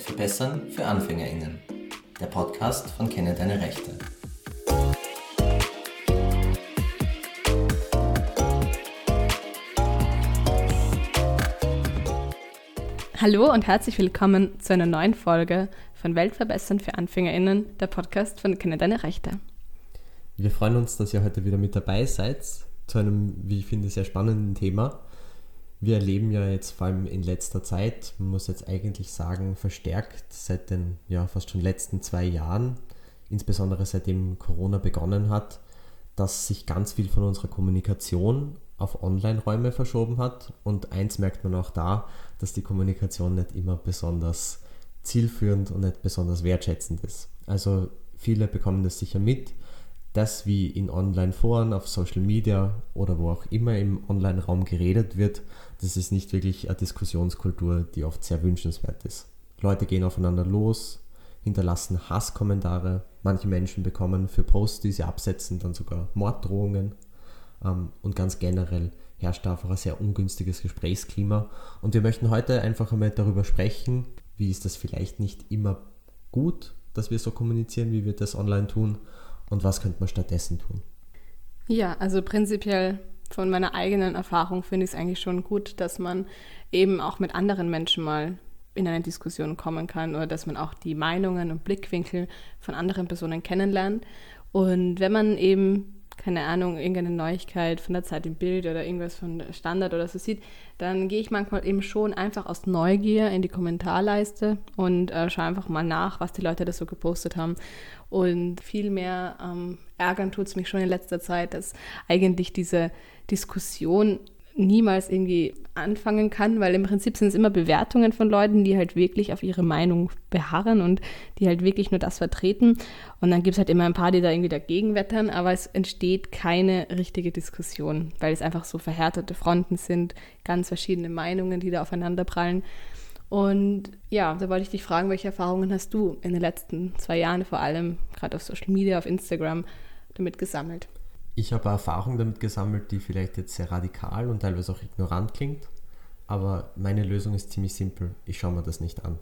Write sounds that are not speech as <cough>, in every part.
Welt verbessern für AnfängerInnen. Der Podcast von Kenne deine Rechte. Hallo und herzlich willkommen zu einer neuen Folge von Weltverbessern für AnfängerInnen, der Podcast von Kenne deine Rechte. Wir freuen uns, dass ihr heute wieder mit dabei seid zu einem, wie ich finde, sehr spannenden Thema. Wir erleben ja jetzt vor allem in letzter Zeit, man muss jetzt eigentlich sagen, verstärkt seit den ja, fast schon letzten zwei Jahren, insbesondere seitdem Corona begonnen hat, dass sich ganz viel von unserer Kommunikation auf Online-Räume verschoben hat. Und eins merkt man auch da, dass die Kommunikation nicht immer besonders zielführend und nicht besonders wertschätzend ist. Also viele bekommen das sicher mit, dass wie in Online-Foren, auf Social Media oder wo auch immer im Online-Raum geredet wird, das ist nicht wirklich eine Diskussionskultur, die oft sehr wünschenswert ist. Leute gehen aufeinander los, hinterlassen Hasskommentare, manche Menschen bekommen für Posts, die sie absetzen, dann sogar Morddrohungen ähm, und ganz generell herrscht da einfach ein sehr ungünstiges Gesprächsklima. Und wir möchten heute einfach einmal darüber sprechen, wie ist das vielleicht nicht immer gut, dass wir so kommunizieren, wie wir das online tun und was könnte man stattdessen tun. Ja, also prinzipiell von meiner eigenen Erfahrung finde ich es eigentlich schon gut, dass man eben auch mit anderen Menschen mal in eine Diskussion kommen kann oder dass man auch die Meinungen und Blickwinkel von anderen Personen kennenlernt. Und wenn man eben keine Ahnung, irgendeine Neuigkeit von der Zeit im Bild oder irgendwas von Standard oder so sieht, dann gehe ich manchmal eben schon einfach aus Neugier in die Kommentarleiste und äh, schaue einfach mal nach, was die Leute da so gepostet haben. Und viel mehr ähm, ärgern tut es mich schon in letzter Zeit, dass eigentlich diese Diskussion niemals irgendwie anfangen kann, weil im Prinzip sind es immer Bewertungen von Leuten, die halt wirklich auf ihre Meinung beharren und die halt wirklich nur das vertreten. Und dann gibt es halt immer ein paar, die da irgendwie dagegen wettern, aber es entsteht keine richtige Diskussion, weil es einfach so verhärtete Fronten sind, ganz verschiedene Meinungen, die da aufeinander prallen. Und ja, da wollte ich dich fragen, welche Erfahrungen hast du in den letzten zwei Jahren vor allem, gerade auf Social Media, auf Instagram, damit gesammelt? Ich habe Erfahrung damit gesammelt, die vielleicht jetzt sehr radikal und teilweise auch ignorant klingt, aber meine Lösung ist ziemlich simpel. Ich schaue mir das nicht an.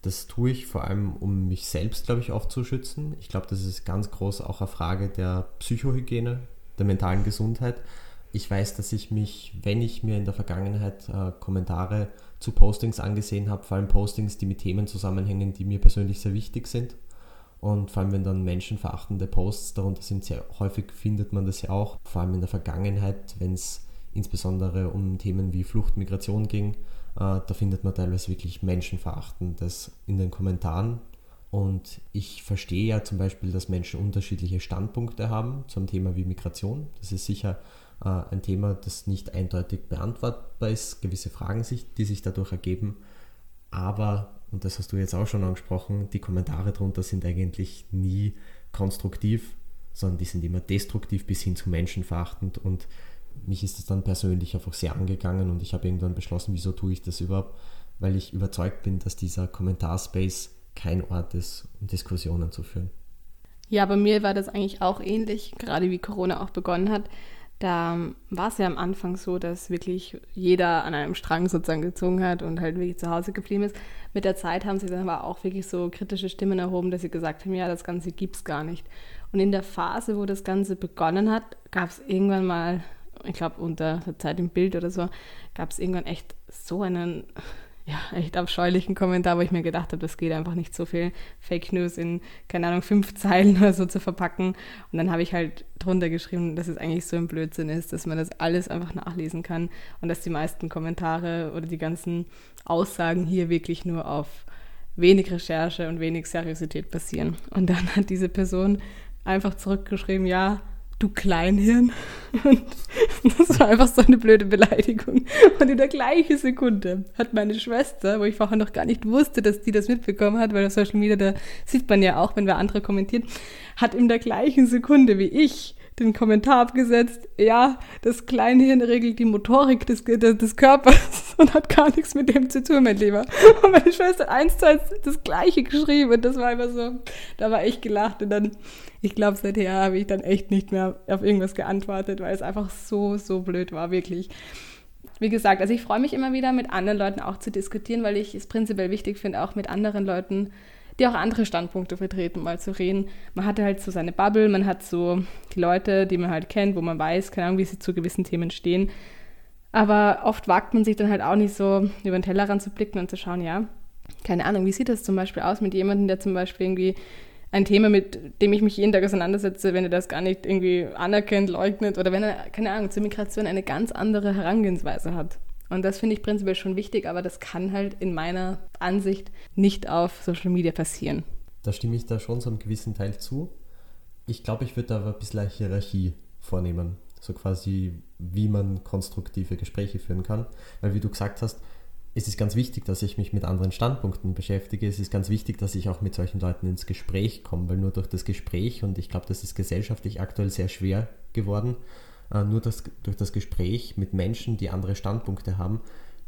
Das tue ich vor allem, um mich selbst, glaube ich, auch zu schützen. Ich glaube, das ist ganz groß auch eine Frage der Psychohygiene, der mentalen Gesundheit. Ich weiß, dass ich mich, wenn ich mir in der Vergangenheit äh, Kommentare zu Postings angesehen habe, vor allem Postings, die mit Themen zusammenhängen, die mir persönlich sehr wichtig sind, und vor allem, wenn dann menschenverachtende Posts darunter sind, sehr häufig findet man das ja auch, vor allem in der Vergangenheit, wenn es insbesondere um Themen wie Flucht, Migration ging, äh, da findet man teilweise wirklich menschenverachtendes in den Kommentaren. Und ich verstehe ja zum Beispiel, dass Menschen unterschiedliche Standpunkte haben zum Thema wie Migration. Das ist sicher äh, ein Thema, das nicht eindeutig beantwortbar ist, gewisse Fragen, sich, die sich dadurch ergeben. Aber und das hast du jetzt auch schon angesprochen, die Kommentare darunter sind eigentlich nie konstruktiv, sondern die sind immer destruktiv bis hin zu menschenverachtend und mich ist das dann persönlich einfach sehr angegangen und ich habe irgendwann beschlossen, wieso tue ich das überhaupt, weil ich überzeugt bin, dass dieser Kommentarspace kein Ort ist, um Diskussionen zu führen. Ja, bei mir war das eigentlich auch ähnlich, gerade wie Corona auch begonnen hat. Da war es ja am Anfang so, dass wirklich jeder an einem Strang sozusagen gezogen hat und halt wirklich zu Hause geblieben ist. Mit der Zeit haben sie dann aber auch wirklich so kritische Stimmen erhoben, dass sie gesagt haben, ja, das Ganze gibt es gar nicht. Und in der Phase, wo das Ganze begonnen hat, gab es irgendwann mal, ich glaube unter der Zeit im Bild oder so, gab es irgendwann echt so einen ja, echt abscheulichen Kommentar, wo ich mir gedacht habe, das geht einfach nicht so viel Fake News in, keine Ahnung, fünf <laughs> Zeilen oder so zu verpacken. Und dann habe ich halt drunter geschrieben, dass es eigentlich so ein Blödsinn ist, dass man das alles einfach nachlesen kann und dass die meisten Kommentare oder die ganzen Aussagen hier wirklich nur auf wenig Recherche und wenig Seriosität basieren. Und dann hat diese Person einfach zurückgeschrieben, ja, du Kleinhirn. Und das war einfach so eine blöde Beleidigung. Und in der gleichen Sekunde hat meine Schwester, wo ich vorher noch gar nicht wusste, dass die das mitbekommen hat, weil auf Social Media, da sieht man ja auch, wenn wer andere kommentiert, hat in der gleichen Sekunde wie ich den Kommentar abgesetzt, ja, das Kleinhirn regelt die Motorik des, des, Körpers <laughs> und hat gar nichts mit dem zu tun, mein Lieber. Und meine Schwester hat eins zu eins das Gleiche geschrieben und das war einfach so, da war ich gelacht und dann, ich glaube, seither habe ich dann echt nicht mehr auf irgendwas geantwortet, weil es einfach so, so blöd war, wirklich. wie gesagt, also ich freue mich immer wieder, mit anderen Leuten auch zu diskutieren, weil ich es prinzipiell wichtig finde, auch mit anderen Leuten, die auch andere Standpunkte vertreten, mal zu reden. Man hat halt so seine Bubble, man hat so die Leute, die man halt kennt, wo man weiß, keine Ahnung, wie sie zu gewissen Themen stehen. Aber oft wagt man sich dann halt auch nicht so über den Tellerrand zu blicken und zu schauen, ja, keine Ahnung, wie sieht das zum Beispiel aus mit jemandem, der zum Beispiel irgendwie ein Thema, mit dem ich mich jeden Tag auseinandersetze, wenn er das gar nicht irgendwie anerkennt, leugnet oder wenn er, keine Ahnung, zur Migration eine ganz andere Herangehensweise hat. Und das finde ich prinzipiell schon wichtig, aber das kann halt in meiner Ansicht nicht auf Social Media passieren. Da stimme ich da schon so einem gewissen Teil zu. Ich glaube, ich würde da aber ein bisschen eine Hierarchie vornehmen. So quasi, wie man konstruktive Gespräche führen kann. Weil, wie du gesagt hast, es ist ganz wichtig, dass ich mich mit anderen Standpunkten beschäftige. Es ist ganz wichtig, dass ich auch mit solchen Leuten ins Gespräch komme, weil nur durch das Gespräch, und ich glaube, das ist gesellschaftlich aktuell sehr schwer geworden, nur das, durch das Gespräch mit Menschen, die andere Standpunkte haben,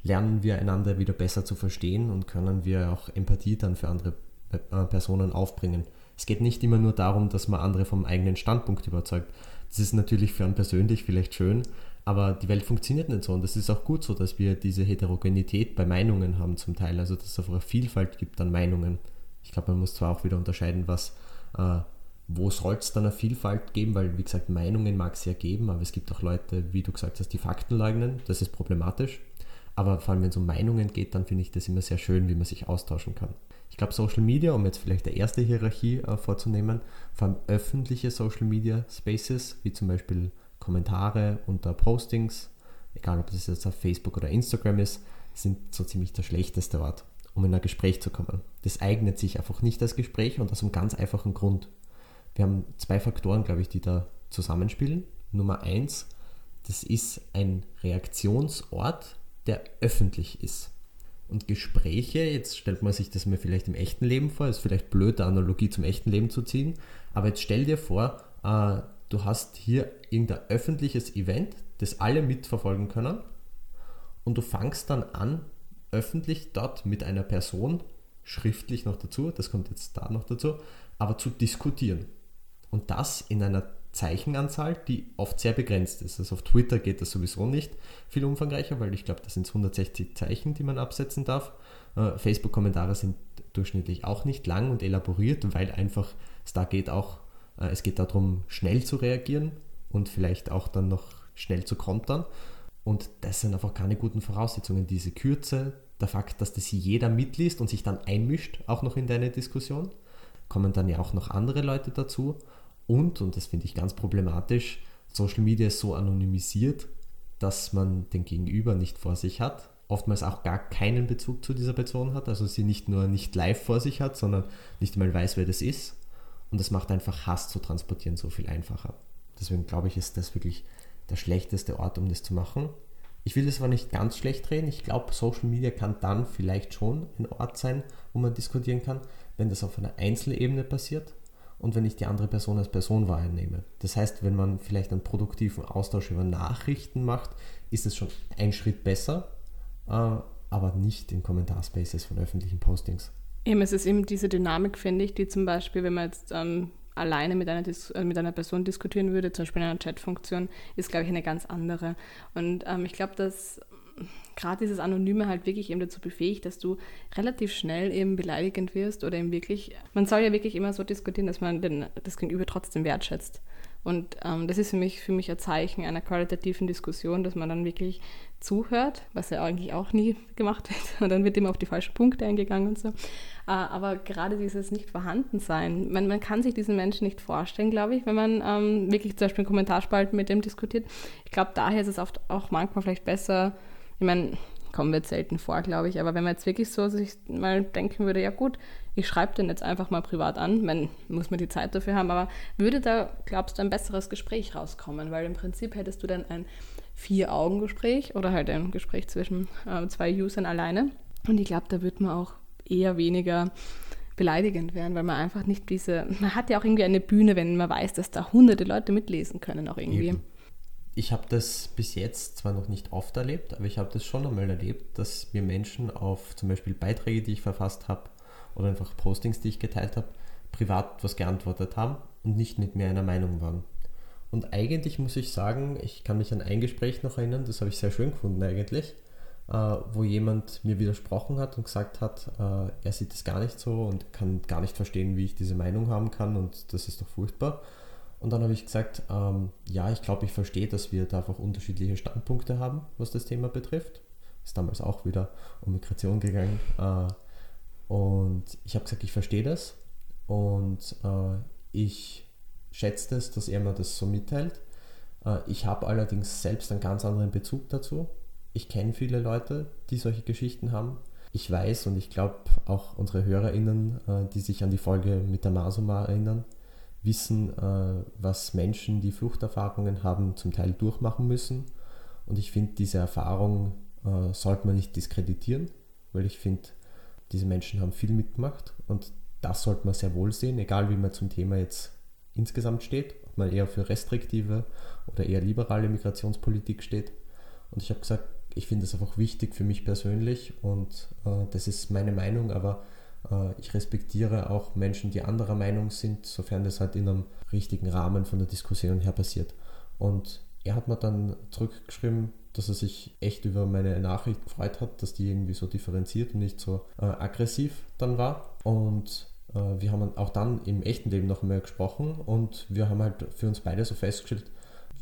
lernen wir einander wieder besser zu verstehen und können wir auch Empathie dann für andere äh, Personen aufbringen. Es geht nicht immer nur darum, dass man andere vom eigenen Standpunkt überzeugt. Das ist natürlich für einen persönlich vielleicht schön, aber die Welt funktioniert nicht so und es ist auch gut so, dass wir diese Heterogenität bei Meinungen haben zum Teil, also dass es einfach eine Vielfalt gibt an Meinungen. Ich glaube, man muss zwar auch wieder unterscheiden, was, äh, wo soll es dann eine Vielfalt geben, weil wie gesagt, Meinungen mag es ja geben, aber es gibt auch Leute, wie du gesagt hast, die Fakten leugnen, das ist problematisch. Aber vor allem, wenn es um Meinungen geht, dann finde ich das immer sehr schön, wie man sich austauschen kann. Ich glaube, Social Media, um jetzt vielleicht der erste Hierarchie äh, vorzunehmen, vor allem öffentliche Social Media Spaces, wie zum Beispiel Kommentare unter Postings, egal ob das jetzt auf Facebook oder Instagram ist, sind so ziemlich der schlechteste Ort, um in ein Gespräch zu kommen. Das eignet sich einfach nicht als Gespräch und aus einem ganz einfachen Grund. Wir haben zwei Faktoren, glaube ich, die da zusammenspielen. Nummer eins, das ist ein Reaktionsort, der öffentlich ist. Und Gespräche, jetzt stellt man sich das mir vielleicht im echten Leben vor, ist vielleicht blöd, eine Analogie zum echten Leben zu ziehen, aber jetzt stell dir vor, äh, du hast hier irgendein öffentliches Event, das alle mitverfolgen können und du fangst dann an, öffentlich dort mit einer Person, schriftlich noch dazu, das kommt jetzt da noch dazu, aber zu diskutieren. Und das in einer Zeichenanzahl, die oft sehr begrenzt ist. Also auf Twitter geht das sowieso nicht viel umfangreicher, weil ich glaube, das sind 160 Zeichen, die man absetzen darf. Äh, Facebook-Kommentare sind durchschnittlich auch nicht lang und elaboriert, weil einfach es da geht auch äh, es geht darum, schnell zu reagieren und vielleicht auch dann noch schnell zu kontern. Und das sind einfach keine guten Voraussetzungen. Diese Kürze, der Fakt, dass das jeder mitliest und sich dann einmischt, auch noch in deine Diskussion, kommen dann ja auch noch andere Leute dazu. Und, und das finde ich ganz problematisch, Social Media ist so anonymisiert, dass man den Gegenüber nicht vor sich hat, oftmals auch gar keinen Bezug zu dieser Person hat, also sie nicht nur nicht live vor sich hat, sondern nicht mal weiß, wer das ist und das macht einfach Hass zu transportieren so viel einfacher. Deswegen glaube ich, ist das wirklich der schlechteste Ort, um das zu machen. Ich will das aber nicht ganz schlecht reden. Ich glaube, Social Media kann dann vielleicht schon ein Ort sein, wo man diskutieren kann, wenn das auf einer Einzelebene passiert und wenn ich die andere Person als Person wahrnehme. Das heißt, wenn man vielleicht einen produktiven Austausch über Nachrichten macht, ist es schon ein Schritt besser, äh, aber nicht in Kommentarspaces von öffentlichen Postings. Eben, es ist eben diese Dynamik, finde ich, die zum Beispiel, wenn man jetzt ähm, alleine mit einer, äh, mit einer Person diskutieren würde, zum Beispiel in einer Chatfunktion, ist, glaube ich, eine ganz andere. Und ähm, ich glaube, dass gerade dieses Anonyme halt wirklich eben dazu befähigt, dass du relativ schnell eben beleidigend wirst oder eben wirklich, man soll ja wirklich immer so diskutieren, dass man den, das Gegenüber trotzdem wertschätzt. Und ähm, das ist für mich, für mich ein Zeichen einer qualitativen Diskussion, dass man dann wirklich zuhört, was ja eigentlich auch nie <laughs> gemacht wird. <laughs> Und dann wird immer auf die falschen Punkte eingegangen und so. Äh, aber gerade dieses Nicht-Vorhandensein, man, man kann sich diesen Menschen nicht vorstellen, glaube ich, wenn man ähm, wirklich zum Beispiel in Kommentarspalten mit dem diskutiert. Ich glaube, daher ist es oft auch manchmal vielleicht besser, ich meine, kommen wir selten vor, glaube ich, aber wenn man jetzt wirklich so sich mal denken würde, ja gut, ich schreibe den jetzt einfach mal privat an, man muss man die Zeit dafür haben, aber würde da, glaubst du, ein besseres Gespräch rauskommen? Weil im Prinzip hättest du dann ein Vier-Augen-Gespräch oder halt ein Gespräch zwischen äh, zwei Usern alleine. Und ich glaube, da wird man auch eher weniger beleidigend werden, weil man einfach nicht diese, man hat ja auch irgendwie eine Bühne, wenn man weiß, dass da hunderte Leute mitlesen können auch irgendwie. Eben. Ich habe das bis jetzt zwar noch nicht oft erlebt, aber ich habe das schon einmal erlebt, dass mir Menschen auf zum Beispiel Beiträge, die ich verfasst habe oder einfach Postings, die ich geteilt habe, privat was geantwortet haben und nicht mit mir einer Meinung waren. Und eigentlich muss ich sagen, ich kann mich an ein Gespräch noch erinnern, das habe ich sehr schön gefunden eigentlich, äh, wo jemand mir widersprochen hat und gesagt hat, äh, er sieht es gar nicht so und kann gar nicht verstehen, wie ich diese Meinung haben kann und das ist doch furchtbar. Und dann habe ich gesagt, ähm, ja, ich glaube, ich verstehe, dass wir da einfach unterschiedliche Standpunkte haben, was das Thema betrifft. Ist damals auch wieder um Migration gegangen. Äh, und ich habe gesagt, ich verstehe das und äh, ich schätze es, dass er mir das so mitteilt. Äh, ich habe allerdings selbst einen ganz anderen Bezug dazu. Ich kenne viele Leute, die solche Geschichten haben. Ich weiß und ich glaube auch unsere HörerInnen, äh, die sich an die Folge mit der Masuma erinnern, wissen, äh, was Menschen, die Fluchterfahrungen haben, zum Teil durchmachen müssen. Und ich finde, diese Erfahrung äh, sollte man nicht diskreditieren, weil ich finde, diese Menschen haben viel mitgemacht und das sollte man sehr wohl sehen, egal wie man zum Thema jetzt insgesamt steht, ob man eher für restriktive oder eher liberale Migrationspolitik steht. Und ich habe gesagt, ich finde es einfach wichtig für mich persönlich und äh, das ist meine Meinung, aber ich respektiere auch Menschen, die anderer Meinung sind, sofern das halt in einem richtigen Rahmen von der Diskussion her passiert. Und er hat mir dann zurückgeschrieben, dass er sich echt über meine Nachricht gefreut hat, dass die irgendwie so differenziert und nicht so äh, aggressiv dann war. Und äh, wir haben auch dann im echten Leben noch einmal gesprochen und wir haben halt für uns beide so festgestellt,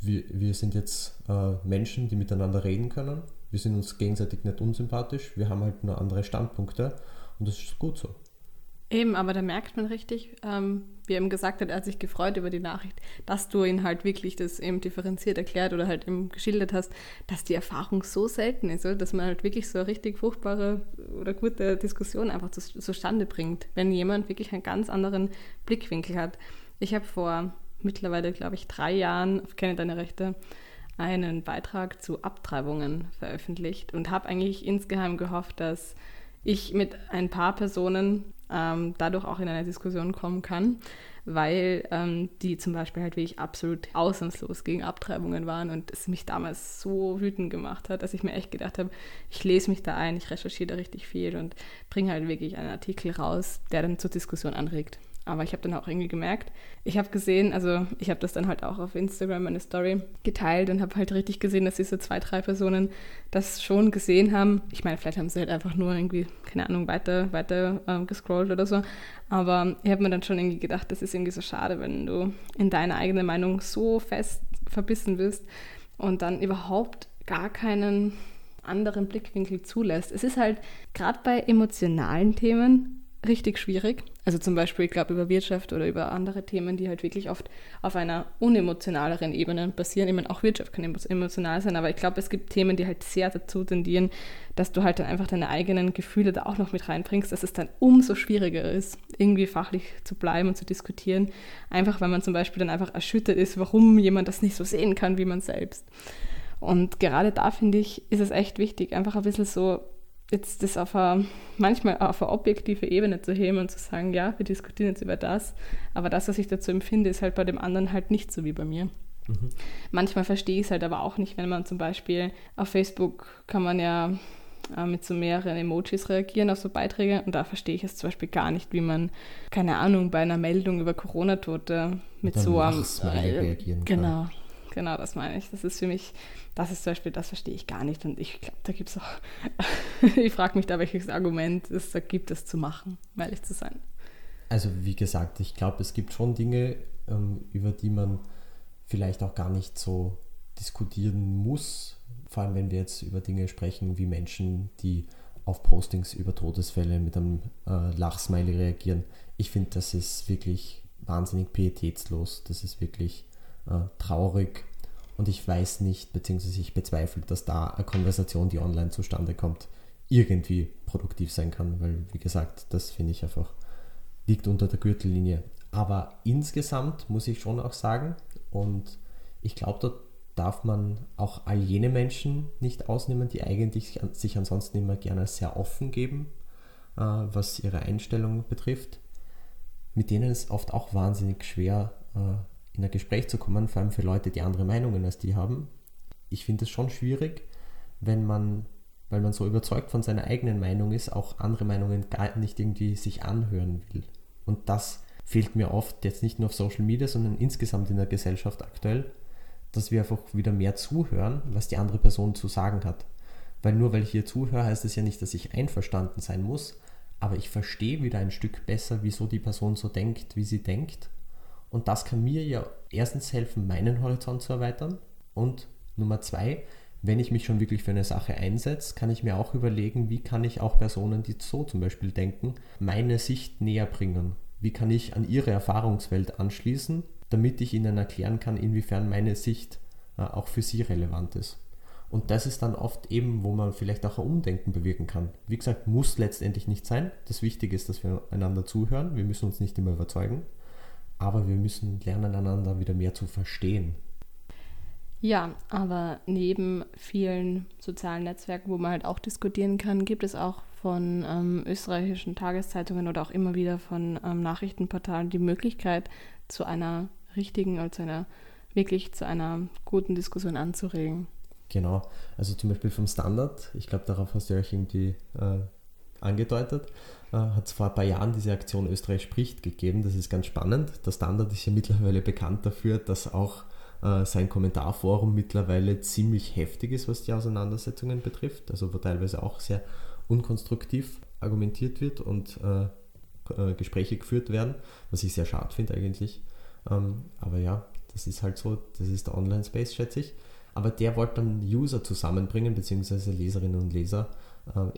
wir, wir sind jetzt äh, Menschen, die miteinander reden können. Wir sind uns gegenseitig nicht unsympathisch, wir haben halt nur andere Standpunkte und das ist gut so. Eben, aber da merkt man richtig, ähm, wie er eben gesagt hat, er hat sich gefreut über die Nachricht, dass du ihn halt wirklich das eben differenziert erklärt oder halt eben geschildert hast, dass die Erfahrung so selten ist, oder? dass man halt wirklich so eine richtig fruchtbare oder gute Diskussion einfach zu, zustande bringt, wenn jemand wirklich einen ganz anderen Blickwinkel hat. Ich habe vor mittlerweile, glaube ich, drei Jahren auf Kenne deine Rechte einen Beitrag zu Abtreibungen veröffentlicht und habe eigentlich insgeheim gehofft, dass ich mit ein paar Personen ähm, dadurch auch in eine Diskussion kommen kann, weil ähm, die zum Beispiel halt wirklich absolut ausnahmslos gegen Abtreibungen waren und es mich damals so wütend gemacht hat, dass ich mir echt gedacht habe, ich lese mich da ein, ich recherchiere da richtig viel und bringe halt wirklich einen Artikel raus, der dann zur Diskussion anregt. Aber ich habe dann auch irgendwie gemerkt, ich habe gesehen, also ich habe das dann halt auch auf Instagram meine Story geteilt und habe halt richtig gesehen, dass diese zwei, drei Personen das schon gesehen haben. Ich meine, vielleicht haben sie halt einfach nur irgendwie, keine Ahnung, weiter, weiter ähm, gescrollt oder so. Aber ich habe mir dann schon irgendwie gedacht, das ist irgendwie so schade, wenn du in deine eigene Meinung so fest verbissen bist und dann überhaupt gar keinen anderen Blickwinkel zulässt. Es ist halt gerade bei emotionalen Themen richtig schwierig. Also zum Beispiel, ich glaube, über Wirtschaft oder über andere Themen, die halt wirklich oft auf einer unemotionaleren Ebene basieren. Ich meine, auch Wirtschaft kann emotional sein, aber ich glaube, es gibt Themen, die halt sehr dazu tendieren, dass du halt dann einfach deine eigenen Gefühle da auch noch mit reinbringst, dass es dann umso schwieriger ist, irgendwie fachlich zu bleiben und zu diskutieren. Einfach, weil man zum Beispiel dann einfach erschüttert ist, warum jemand das nicht so sehen kann wie man selbst. Und gerade da finde ich, ist es echt wichtig, einfach ein bisschen so jetzt das auf eine, manchmal auf eine objektive Ebene zu heben und zu sagen, ja, wir diskutieren jetzt über das, aber das, was ich dazu empfinde, ist halt bei dem anderen halt nicht so wie bei mir. Mhm. Manchmal verstehe ich es halt aber auch nicht, wenn man zum Beispiel auf Facebook kann man ja äh, mit so mehreren Emojis reagieren auf so Beiträge und da verstehe ich es zum Beispiel gar nicht, wie man, keine Ahnung, bei einer Meldung über Corona-Tote mit so einem... Äh, reagieren kann. Genau, genau, das meine ich. Das ist für mich, das ist zum Beispiel, das verstehe ich gar nicht. Und ich glaube, da gibt es auch, <laughs> ich frage mich da, welches Argument es da gibt, das zu machen, ehrlich zu sein. Also wie gesagt, ich glaube, es gibt schon Dinge, ähm, über die man vielleicht auch gar nicht so diskutieren muss. Vor allem, wenn wir jetzt über Dinge sprechen wie Menschen, die auf Postings über Todesfälle mit einem äh, Lachsmiley reagieren. Ich finde, das ist wirklich wahnsinnig pietätslos. Das ist wirklich äh, traurig und ich weiß nicht, beziehungsweise ich bezweifle, dass da eine Konversation, die online zustande kommt, irgendwie produktiv sein kann, weil, wie gesagt, das finde ich einfach, liegt unter der Gürtellinie. Aber insgesamt muss ich schon auch sagen, und ich glaube, dort darf man auch all jene Menschen nicht ausnehmen, die eigentlich sich ansonsten immer gerne sehr offen geben, äh, was ihre Einstellung betrifft, mit denen es oft auch wahnsinnig schwer äh, in ein Gespräch zu kommen, vor allem für Leute, die andere Meinungen als die haben. Ich finde es schon schwierig, wenn man, weil man so überzeugt von seiner eigenen Meinung ist, auch andere Meinungen gar nicht irgendwie sich anhören will. Und das fehlt mir oft jetzt nicht nur auf Social Media, sondern insgesamt in der Gesellschaft aktuell, dass wir einfach wieder mehr zuhören, was die andere Person zu sagen hat. Weil nur weil ich hier zuhöre, heißt es ja nicht, dass ich einverstanden sein muss, aber ich verstehe wieder ein Stück besser, wieso die Person so denkt, wie sie denkt. Und das kann mir ja erstens helfen, meinen Horizont zu erweitern. Und Nummer zwei, wenn ich mich schon wirklich für eine Sache einsetze, kann ich mir auch überlegen, wie kann ich auch Personen, die so zum Beispiel denken, meine Sicht näher bringen. Wie kann ich an ihre Erfahrungswelt anschließen, damit ich ihnen erklären kann, inwiefern meine Sicht äh, auch für sie relevant ist. Und das ist dann oft eben, wo man vielleicht auch ein Umdenken bewirken kann. Wie gesagt, muss letztendlich nicht sein. Das Wichtige ist, dass wir einander zuhören. Wir müssen uns nicht immer überzeugen. Aber wir müssen lernen, einander wieder mehr zu verstehen. Ja, aber neben vielen sozialen Netzwerken, wo man halt auch diskutieren kann, gibt es auch von ähm, österreichischen Tageszeitungen oder auch immer wieder von ähm, Nachrichtenportalen die Möglichkeit, zu einer richtigen oder zu einer wirklich zu einer guten Diskussion anzuregen. Genau, also zum Beispiel vom Standard, ich glaube, darauf hast du euch irgendwie äh, angedeutet, äh, hat es vor ein paar Jahren diese Aktion Österreich spricht gegeben. Das ist ganz spannend. Der Standard ist ja mittlerweile bekannt dafür, dass auch äh, sein Kommentarforum mittlerweile ziemlich heftig ist, was die Auseinandersetzungen betrifft. Also wo teilweise auch sehr unkonstruktiv argumentiert wird und äh, äh Gespräche geführt werden, was ich sehr schade finde eigentlich. Ähm, aber ja, das ist halt so, das ist der Online-Space, schätze ich. Aber der wollte dann User zusammenbringen, beziehungsweise Leserinnen und Leser,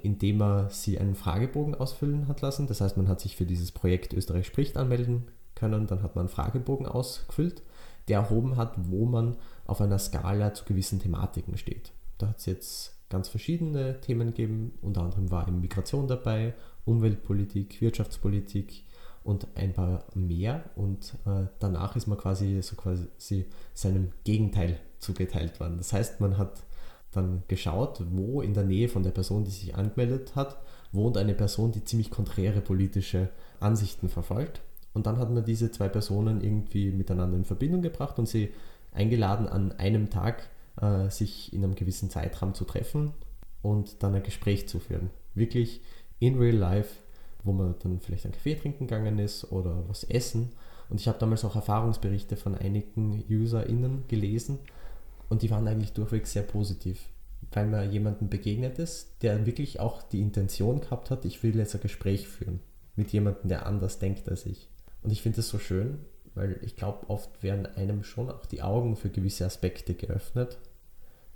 indem er sie einen Fragebogen ausfüllen hat lassen. Das heißt, man hat sich für dieses Projekt Österreich spricht anmelden können, dann hat man einen Fragebogen ausgefüllt der erhoben hat, wo man auf einer Skala zu gewissen Thematiken steht. Da hat es jetzt ganz verschiedene Themen gegeben, unter anderem war eben Migration dabei, Umweltpolitik, Wirtschaftspolitik und ein paar mehr. Und äh, danach ist man quasi so quasi seinem Gegenteil zugeteilt worden. Das heißt, man hat dann geschaut, wo in der Nähe von der Person, die sich angemeldet hat, wohnt eine Person, die ziemlich konträre politische Ansichten verfolgt. Und dann hat man diese zwei Personen irgendwie miteinander in Verbindung gebracht und sie eingeladen, an einem Tag äh, sich in einem gewissen Zeitraum zu treffen und dann ein Gespräch zu führen. Wirklich in real life, wo man dann vielleicht einen Kaffee trinken gegangen ist oder was essen. Und ich habe damals auch Erfahrungsberichte von einigen UserInnen gelesen und die waren eigentlich durchweg sehr positiv, weil man jemandem begegnet ist, der wirklich auch die Intention gehabt hat, ich will jetzt ein Gespräch führen mit jemandem, der anders denkt als ich. Und ich finde das so schön, weil ich glaube, oft werden einem schon auch die Augen für gewisse Aspekte geöffnet,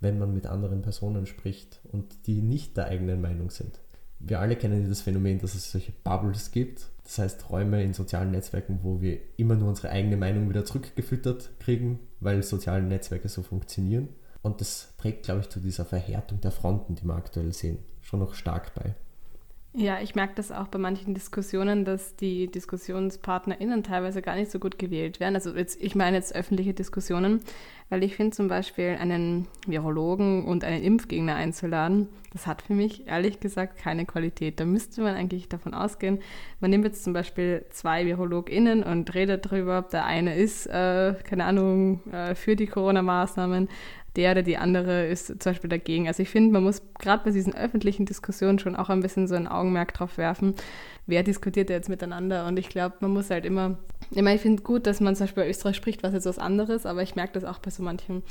wenn man mit anderen Personen spricht und die nicht der eigenen Meinung sind. Wir alle kennen das Phänomen, dass es solche Bubbles gibt, das heißt Räume in sozialen Netzwerken, wo wir immer nur unsere eigene Meinung wieder zurückgefüttert kriegen, weil soziale Netzwerke so funktionieren. Und das trägt, glaube ich, zu dieser Verhärtung der Fronten, die wir aktuell sehen, schon noch stark bei. Ja, ich merke das auch bei manchen Diskussionen, dass die DiskussionspartnerInnen teilweise gar nicht so gut gewählt werden. Also jetzt, ich meine jetzt öffentliche Diskussionen, weil ich finde zum Beispiel einen Virologen und einen Impfgegner einzuladen, das hat für mich ehrlich gesagt keine Qualität. Da müsste man eigentlich davon ausgehen, man nimmt jetzt zum Beispiel zwei VirologInnen und redet darüber, ob der eine ist, äh, keine Ahnung, äh, für die Corona-Maßnahmen der oder die andere ist zum Beispiel dagegen. Also ich finde, man muss gerade bei diesen öffentlichen Diskussionen schon auch ein bisschen so ein Augenmerk drauf werfen, wer diskutiert jetzt miteinander. Und ich glaube, man muss halt immer, immer ich finde gut, dass man zum Beispiel bei Österreich spricht, was jetzt was anderes, aber ich merke das auch bei so manchen,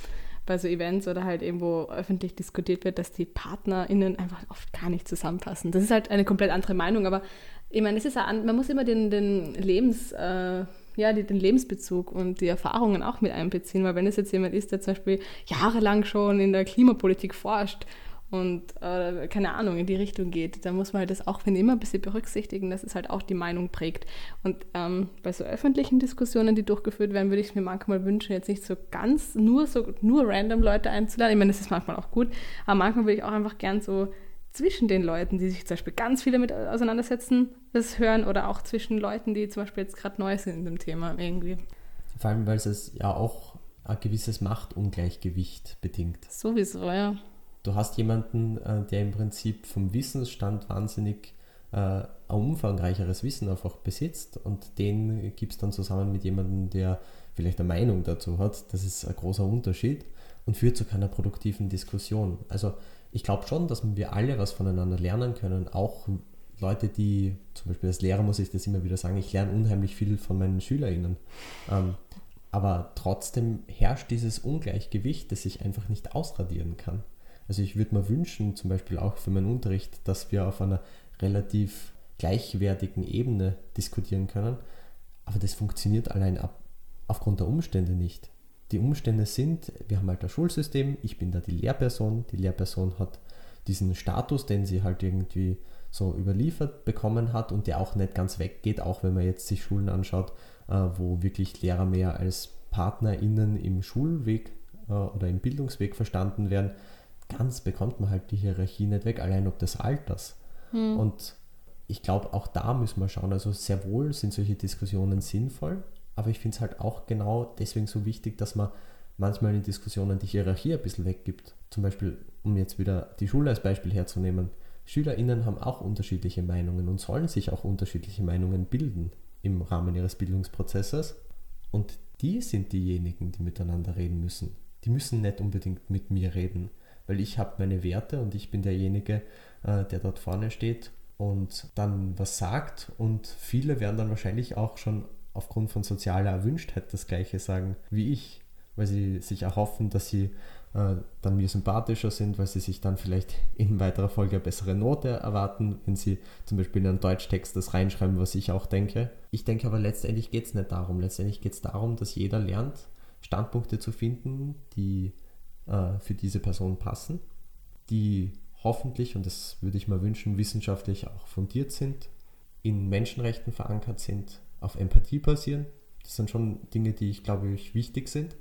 bei so Events oder halt eben, wo öffentlich diskutiert wird, dass die PartnerInnen einfach oft gar nicht zusammenpassen. Das ist halt eine komplett andere Meinung, aber ich meine, es ist ja, man muss immer den, den Lebens... Äh, ja, die, den Lebensbezug und die Erfahrungen auch mit einbeziehen. Weil wenn es jetzt jemand ist, der zum Beispiel jahrelang schon in der Klimapolitik forscht und äh, keine Ahnung in die Richtung geht, dann muss man halt das auch wenn immer ein bisschen berücksichtigen, dass es halt auch die Meinung prägt. Und ähm, bei so öffentlichen Diskussionen, die durchgeführt werden, würde ich es mir manchmal wünschen, jetzt nicht so ganz nur so nur random Leute einzuladen. Ich meine, das ist manchmal auch gut, aber manchmal würde ich auch einfach gern so zwischen den Leuten, die sich zum Beispiel ganz viele mit auseinandersetzen, das hören oder auch zwischen Leuten, die zum Beispiel jetzt gerade neu sind in dem Thema irgendwie. Vor allem, weil es ja auch ein gewisses Machtungleichgewicht bedingt. Sowieso, ja. Du hast jemanden, äh, der im Prinzip vom Wissensstand wahnsinnig äh, ein umfangreicheres Wissen einfach besitzt und den gibt es dann zusammen mit jemandem, der vielleicht eine Meinung dazu hat. Das ist ein großer Unterschied und führt zu keiner produktiven Diskussion. Also ich glaube schon, dass wir alle was voneinander lernen können, auch Leute, die, zum Beispiel als Lehrer muss ich das immer wieder sagen, ich lerne unheimlich viel von meinen SchülerInnen. Ähm, aber trotzdem herrscht dieses Ungleichgewicht, das ich einfach nicht ausradieren kann. Also ich würde mir wünschen, zum Beispiel auch für meinen Unterricht, dass wir auf einer relativ gleichwertigen Ebene diskutieren können. Aber das funktioniert allein ab, aufgrund der Umstände nicht. Die Umstände sind, wir haben halt ein Schulsystem, ich bin da die Lehrperson, die Lehrperson hat diesen Status, den sie halt irgendwie so überliefert bekommen hat und der auch nicht ganz weggeht, auch wenn man jetzt sich Schulen anschaut, äh, wo wirklich Lehrer mehr als PartnerInnen im Schulweg äh, oder im Bildungsweg verstanden werden. Ganz bekommt man halt die Hierarchie nicht weg, allein ob des Alters. Hm. Und ich glaube, auch da müssen wir schauen. Also sehr wohl sind solche Diskussionen sinnvoll, aber ich finde es halt auch genau deswegen so wichtig, dass man manchmal in Diskussionen die Hierarchie ein bisschen weggibt. Zum Beispiel, um jetzt wieder die Schule als Beispiel herzunehmen. SchülerInnen haben auch unterschiedliche Meinungen und sollen sich auch unterschiedliche Meinungen bilden im Rahmen ihres Bildungsprozesses. Und die sind diejenigen, die miteinander reden müssen. Die müssen nicht unbedingt mit mir reden, weil ich habe meine Werte und ich bin derjenige, äh, der dort vorne steht und dann was sagt. Und viele werden dann wahrscheinlich auch schon aufgrund von sozialer Erwünschtheit das Gleiche sagen wie ich, weil sie sich erhoffen, dass sie äh, dann mir sympathischer sind, weil sie sich dann vielleicht in weiterer Folge eine bessere Note erwarten, wenn sie zum Beispiel in einen Deutschtext das reinschreiben, was ich auch denke. Ich denke aber letztendlich geht es nicht darum. Letztendlich geht es darum, dass jeder lernt, Standpunkte zu finden, die äh, für diese Person passen, die hoffentlich, und das würde ich mir wünschen, wissenschaftlich auch fundiert sind, in Menschenrechten verankert sind, auf Empathie basieren. Das sind schon Dinge, die ich glaube ich wichtig sind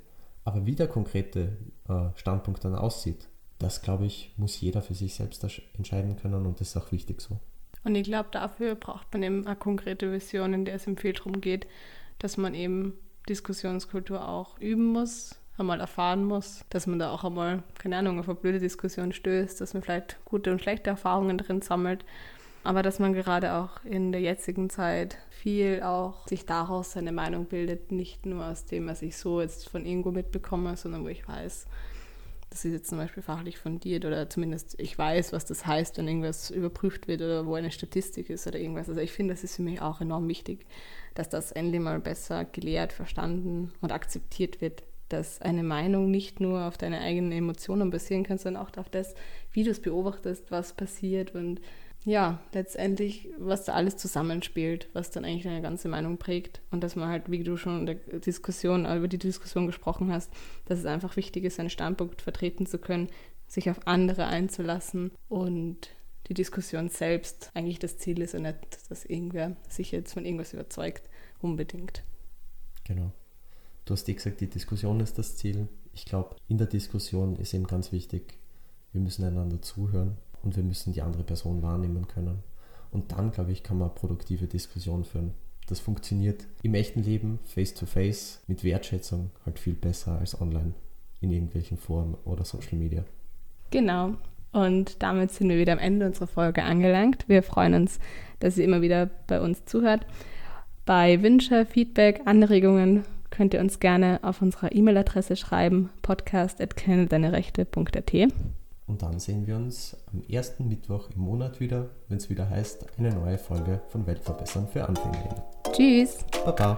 aber wie der konkrete äh, Standpunkt dann aussieht, das glaube ich, muss jeder für sich selbst entscheiden können und das ist auch wichtig so. Und ich glaube, dafür braucht man eben eine konkrete Vision, in der es im viel darum geht, dass man eben Diskussionskultur auch üben muss, einmal erfahren muss, dass man da auch einmal, keine Ahnung, auf eine blöde Diskussion stößt, dass man vielleicht gute und schlechte Erfahrungen drin sammelt aber dass man gerade auch in der jetzigen Zeit viel auch sich daraus seine Meinung bildet, nicht nur aus dem, was ich so jetzt von irgendwo mitbekomme, sondern wo ich weiß, das ist jetzt zum Beispiel fachlich fundiert oder zumindest ich weiß, was das heißt, wenn irgendwas überprüft wird oder wo eine Statistik ist oder irgendwas. Also ich finde, das ist für mich auch enorm wichtig, dass das endlich mal besser gelehrt, verstanden und akzeptiert wird, dass eine Meinung nicht nur auf deine eigenen Emotionen basieren kann, sondern auch auf das, wie du es beobachtest, was passiert und ja, letztendlich, was da alles zusammenspielt, was dann eigentlich deine ganze Meinung prägt. Und dass man halt, wie du schon in der Diskussion, äh, über die Diskussion gesprochen hast, dass es einfach wichtig ist, seinen Standpunkt vertreten zu können, sich auf andere einzulassen und die Diskussion selbst eigentlich das Ziel ist und nicht, dass irgendwer sich jetzt von irgendwas überzeugt, unbedingt. Genau. Du hast dir gesagt, die Diskussion ist das Ziel. Ich glaube, in der Diskussion ist eben ganz wichtig, wir müssen einander zuhören und wir müssen die andere Person wahrnehmen können. Und dann, glaube ich, kann man produktive Diskussionen führen. Das funktioniert im echten Leben, face-to-face, -face, mit Wertschätzung halt viel besser als online in irgendwelchen Foren oder Social Media. Genau. Und damit sind wir wieder am Ende unserer Folge angelangt. Wir freuen uns, dass ihr immer wieder bei uns zuhört. Bei Wünsche, Feedback, Anregungen könnt ihr uns gerne auf unserer E-Mail-Adresse schreiben, podcast.kennedeinerechte.at. Und dann sehen wir uns am ersten Mittwoch im Monat wieder, wenn es wieder heißt, eine neue Folge von Weltverbessern für Anfängerinnen. Tschüss. Baba.